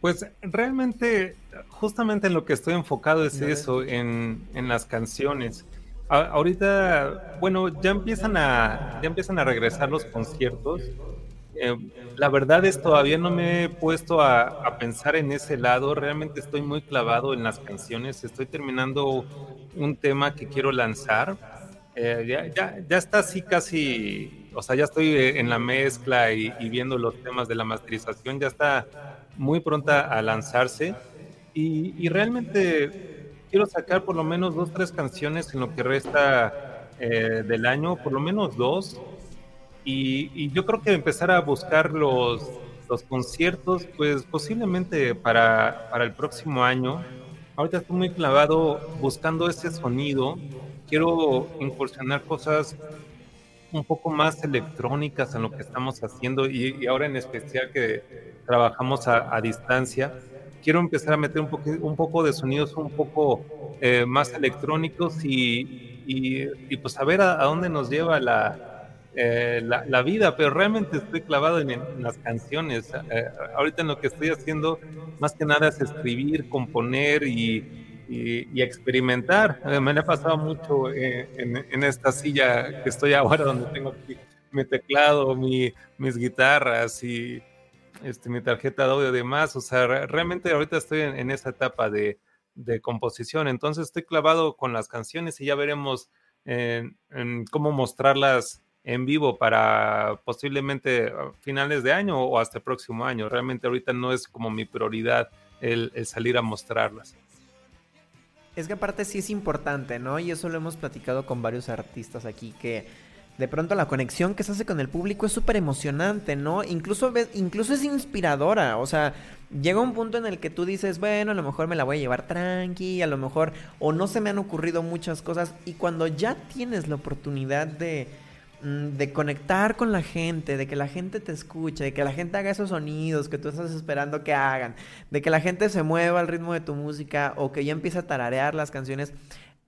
Pues realmente, justamente en lo que estoy enfocado es eso, en, en las canciones. A, ahorita, bueno, ya empiezan a, ya empiezan a regresar los conciertos. Eh, la verdad es todavía no me he puesto a, a, pensar en ese lado. Realmente estoy muy clavado en las canciones. Estoy terminando un tema que quiero lanzar. Eh, ya, ya, ya, está así casi, o sea, ya estoy en la mezcla y, y, viendo los temas de la masterización. Ya está muy pronta a lanzarse. Y, y realmente quiero sacar por lo menos dos, tres canciones en lo que resta eh, del año, por lo menos dos y, y, yo creo que empezar a buscar los, los conciertos, pues posiblemente para, para, el próximo año. Ahorita estoy muy clavado buscando ese sonido. Quiero incursionar cosas un poco más electrónicas en lo que estamos haciendo y, y ahora en especial que trabajamos a, a, distancia. Quiero empezar a meter un, poco, un poco de sonidos un poco eh, más electrónicos y, y, pues a ver a, a dónde nos lleva la, eh, la, la, vida, pero realmente estoy clavado en, las canciones. Eh, ahorita lo que estoy haciendo, más que nada es escribir, componer y, experimentar. Eh, me ha pasado mucho en, esta silla que estoy ahora, donde tengo aquí mi teclado, mi, mis guitarras y este, mi tarjeta de audio y demás. O sea, realmente ahorita estoy en, esa etapa de, composición, entonces estoy clavado con las canciones y ya veremos cómo mostrarlas en vivo para posiblemente finales de año o hasta el próximo año. Realmente ahorita no es como mi prioridad el, salir a mostrarlas. Es que aparte sí es importante, ¿no? Y eso lo hemos platicado con varios artistas aquí, que de pronto la conexión que se hace con el público es súper emocionante, ¿no? Incluso, incluso es inspiradora, o sea, llega un punto en el que tú dices, bueno, a lo mejor me la voy a llevar tranqui, a lo mejor, o no se me han ocurrido muchas cosas, y cuando ya tienes la oportunidad de de conectar con la gente, de que la gente te escuche, de que la gente haga esos sonidos que tú estás esperando que hagan, de que la gente se mueva al ritmo de tu música o que ya empiece a tararear las canciones.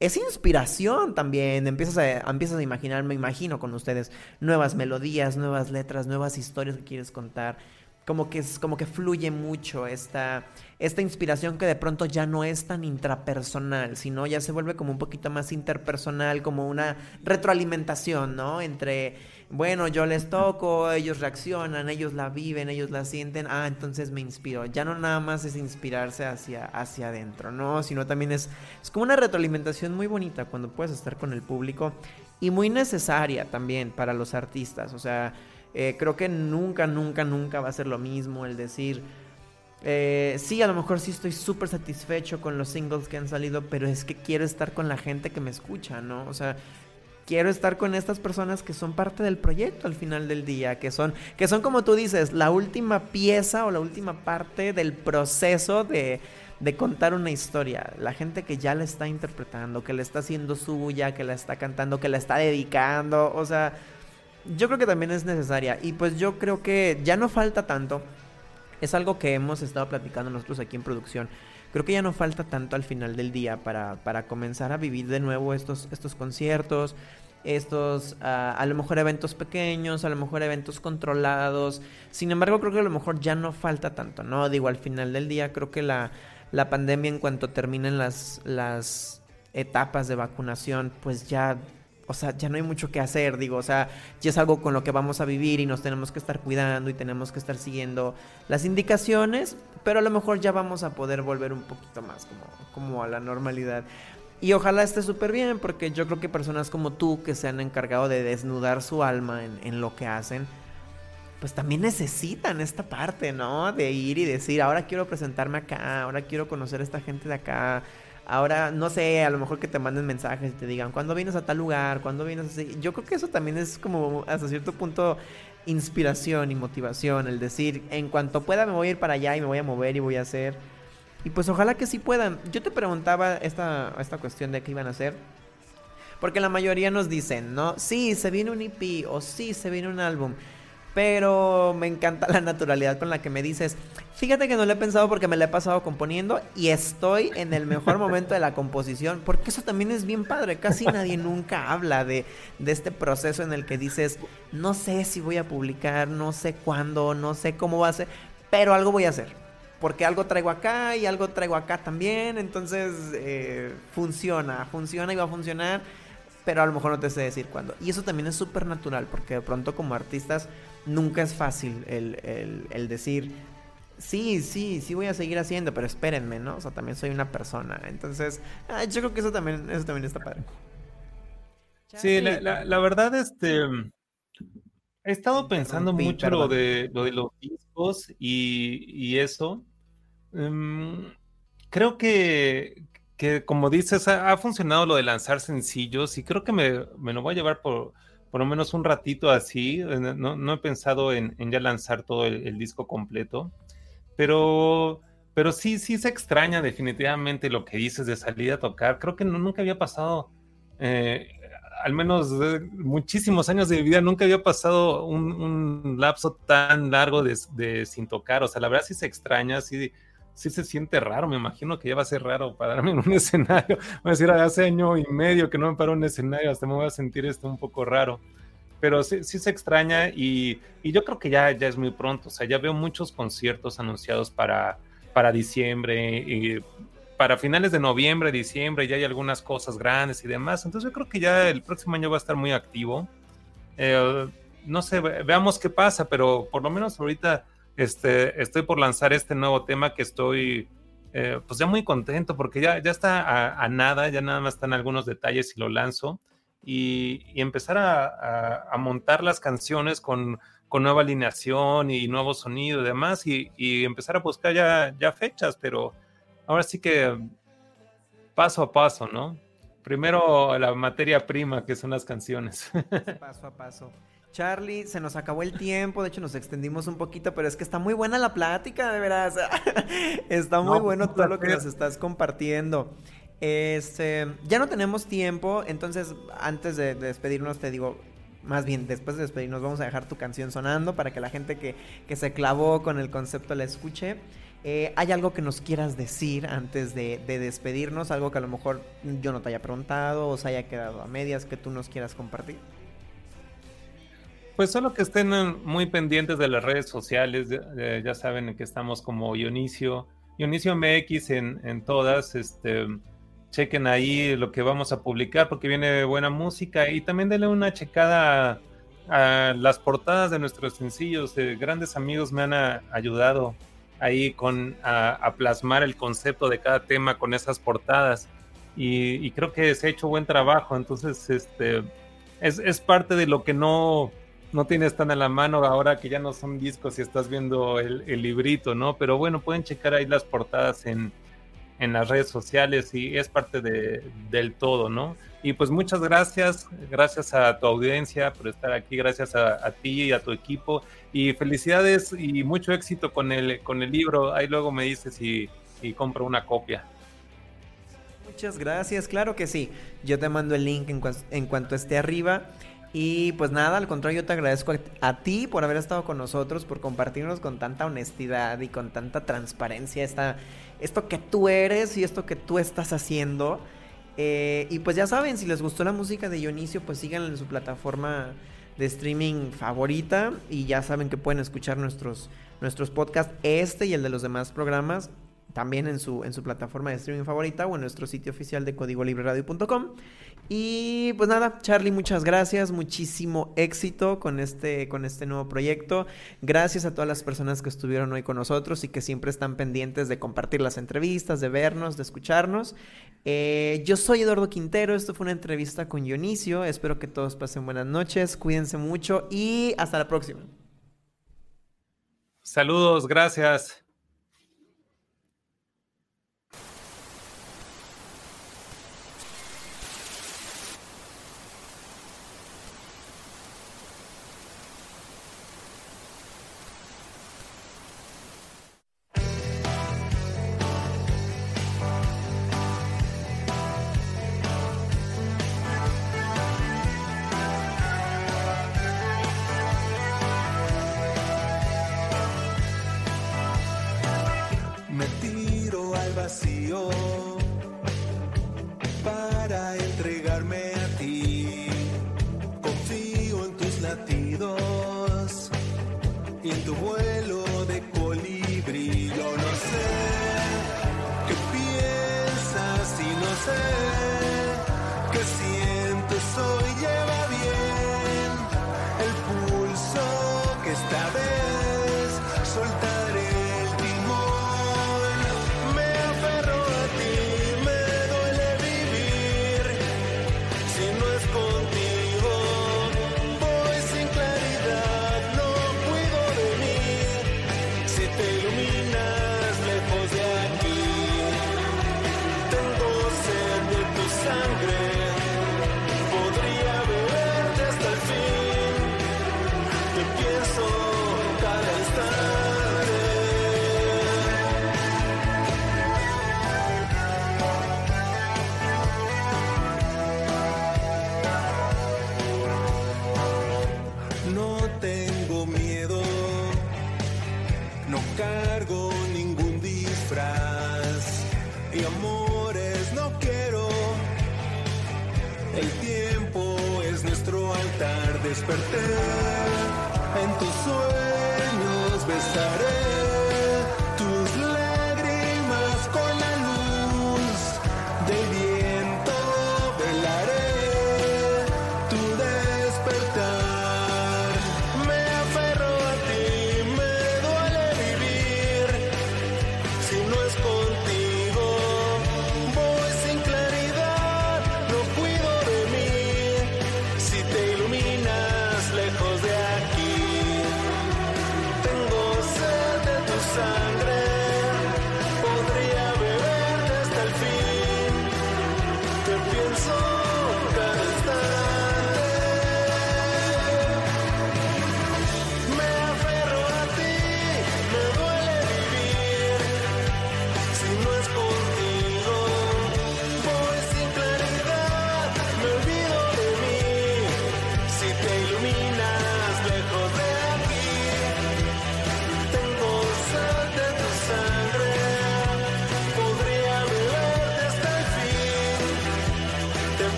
Es inspiración también, empiezas a, empiezas a imaginar, me imagino con ustedes, nuevas melodías, nuevas letras, nuevas historias que quieres contar como que es como que fluye mucho esta esta inspiración que de pronto ya no es tan intrapersonal, sino ya se vuelve como un poquito más interpersonal, como una retroalimentación, ¿no? Entre bueno, yo les toco, ellos reaccionan, ellos la viven, ellos la sienten, ah, entonces me inspiro. Ya no nada más es inspirarse hacia hacia adentro, ¿no? Sino también es es como una retroalimentación muy bonita cuando puedes estar con el público y muy necesaria también para los artistas, o sea, eh, creo que nunca, nunca, nunca va a ser lo mismo el decir, eh, sí, a lo mejor sí estoy súper satisfecho con los singles que han salido, pero es que quiero estar con la gente que me escucha, ¿no? O sea, quiero estar con estas personas que son parte del proyecto al final del día, que son, que son como tú dices, la última pieza o la última parte del proceso de, de contar una historia. La gente que ya la está interpretando, que la está haciendo suya, que la está cantando, que la está dedicando, o sea yo creo que también es necesaria. Y pues yo creo que ya no falta tanto. Es algo que hemos estado platicando nosotros aquí en producción. Creo que ya no falta tanto al final del día para, para comenzar a vivir de nuevo estos, estos conciertos, estos uh, a lo mejor eventos pequeños, a lo mejor eventos controlados. Sin embargo, creo que a lo mejor ya no falta tanto, ¿no? Digo, al final del día creo que la, la pandemia en cuanto terminen las, las etapas de vacunación, pues ya o sea, ya no hay mucho que hacer, digo, o sea, ya es algo con lo que vamos a vivir y nos tenemos que estar cuidando y tenemos que estar siguiendo las indicaciones, pero a lo mejor ya vamos a poder volver un poquito más como, como a la normalidad. Y ojalá esté súper bien, porque yo creo que personas como tú que se han encargado de desnudar su alma en, en lo que hacen, pues también necesitan esta parte, ¿no? De ir y decir, ahora quiero presentarme acá, ahora quiero conocer a esta gente de acá, Ahora, no sé, a lo mejor que te manden mensajes y te digan, ¿cuándo vienes a tal lugar? ¿Cuándo vienes así? Yo creo que eso también es como hasta cierto punto inspiración y motivación, el decir, en cuanto pueda me voy a ir para allá y me voy a mover y voy a hacer. Y pues ojalá que sí puedan. Yo te preguntaba esta, esta cuestión de qué iban a hacer. Porque la mayoría nos dicen, ¿no? Sí, se viene un EP o sí, se viene un álbum. Pero me encanta la naturalidad con la que me dices, fíjate que no lo he pensado porque me lo he pasado componiendo y estoy en el mejor momento de la composición, porque eso también es bien padre, casi nadie nunca habla de, de este proceso en el que dices, no sé si voy a publicar, no sé cuándo, no sé cómo va a ser, pero algo voy a hacer, porque algo traigo acá y algo traigo acá también, entonces eh, funciona, funciona y va a funcionar pero a lo mejor no te sé decir cuándo. Y eso también es súper natural, porque de pronto como artistas nunca es fácil el, decir, sí, sí, sí voy a seguir haciendo, pero espérenme, ¿no? O sea, también soy una persona. Entonces, ah, yo creo que eso también, eso también está padre. Sí, la, verdad, este, he estado pensando mucho lo de, lo de los discos y, eso. Em, creo que, que, como dices, ha, funcionado lo de lanzar sencillos y creo que me, me lo voy a llevar por por lo menos un ratito así. Eh, no, he pensado en, ya lanzar todo el, disco completo, pero, pero sí, sí se extraña definitivamente lo que dices de salir a tocar. Creo que nunca había pasado, eh, al menos muchísimos años de mi vida, nunca había pasado un, lapso tan largo de, sin tocar. O sea, la verdad sí se extraña, sí sí se siente raro, me imagino que ya va a ser raro pararme en un escenario. Voy a decir, hace año y medio que no me paro en un escenario, hasta me voy a sentir esto un poco raro. Pero sí, sí se extraña y, y, yo creo que ya, ya es muy pronto. O sea, ya veo muchos conciertos anunciados para, para diciembre y para finales de noviembre, diciembre, ya hay algunas cosas grandes y demás. Entonces yo creo que ya el próximo año va a estar muy activo. Eh, no sé, veamos qué pasa, pero por lo menos ahorita este, estoy por lanzar este nuevo tema que estoy eh, pues ya muy contento porque ya, ya está a, nada, ya nada más están algunos detalles y lo lanzo y, empezar a, montar las canciones con, nueva alineación y nuevo sonido y demás y, empezar a buscar ya, ya fechas, pero ahora sí que paso a paso, ¿no? Primero la materia prima que son las canciones. Paso a paso. Charlie, se nos acabó el tiempo, de hecho nos extendimos un poquito, pero es que está muy buena la plática, de veras. está muy bueno todo lo que nos estás compartiendo. Este, ya no tenemos tiempo, entonces antes de, despedirnos te digo, más bien después de despedirnos vamos a dejar tu canción sonando para que la gente que, se clavó con el concepto la escuche. Eh, ¿Hay algo que nos quieras decir antes de, de, despedirnos? Algo que a lo mejor yo no te haya preguntado o se haya quedado a medias que tú nos quieras compartir. Pues solo que estén muy pendientes de las redes sociales, ya saben que estamos como Dionisio, Dionisio MX en, en, todas, este, chequen ahí lo que vamos a publicar porque viene buena música y también denle una checada a, las portadas de nuestros sencillos, grandes amigos me han ayudado ahí con a, plasmar el concepto de cada tema con esas portadas y, y, creo que se ha hecho buen trabajo, entonces este es, es parte de lo que no no tienes tan a la mano ahora que ya no son discos y estás viendo el, librito, ¿no? Pero bueno, pueden checar ahí las portadas en, las redes sociales y es parte de, del todo, ¿no? Y pues muchas gracias, gracias a tu audiencia por estar aquí, gracias a, ti y a tu equipo y felicidades y mucho éxito con el, con el libro. Ahí luego me dices y, y compro una copia. Muchas gracias, claro que sí. Yo te mando el link en, en cuanto esté arriba. Y pues nada, al contrario, yo te agradezco a, ti por haber estado con nosotros, por compartirnos con tanta honestidad y con tanta transparencia esta, esto que tú eres y esto que tú estás haciendo. Eh, y pues ya saben, si les gustó la música de Dionisio, pues síganla en su plataforma de streaming favorita y ya saben que pueden escuchar nuestros, nuestros podcasts, este y el de los demás programas, también en su, en su plataforma de streaming favorita o en nuestro sitio oficial de códigolibreradio.com. Y pues nada, Charlie, muchas gracias, muchísimo éxito con este, con este nuevo proyecto. Gracias a todas las personas que estuvieron hoy con nosotros y que siempre están pendientes de compartir las entrevistas, de vernos, de escucharnos. Eh, yo soy Eduardo Quintero, esto fue una entrevista con Dionisio. Espero que todos pasen buenas noches, cuídense mucho y hasta la próxima. Saludos, gracias. Código Libre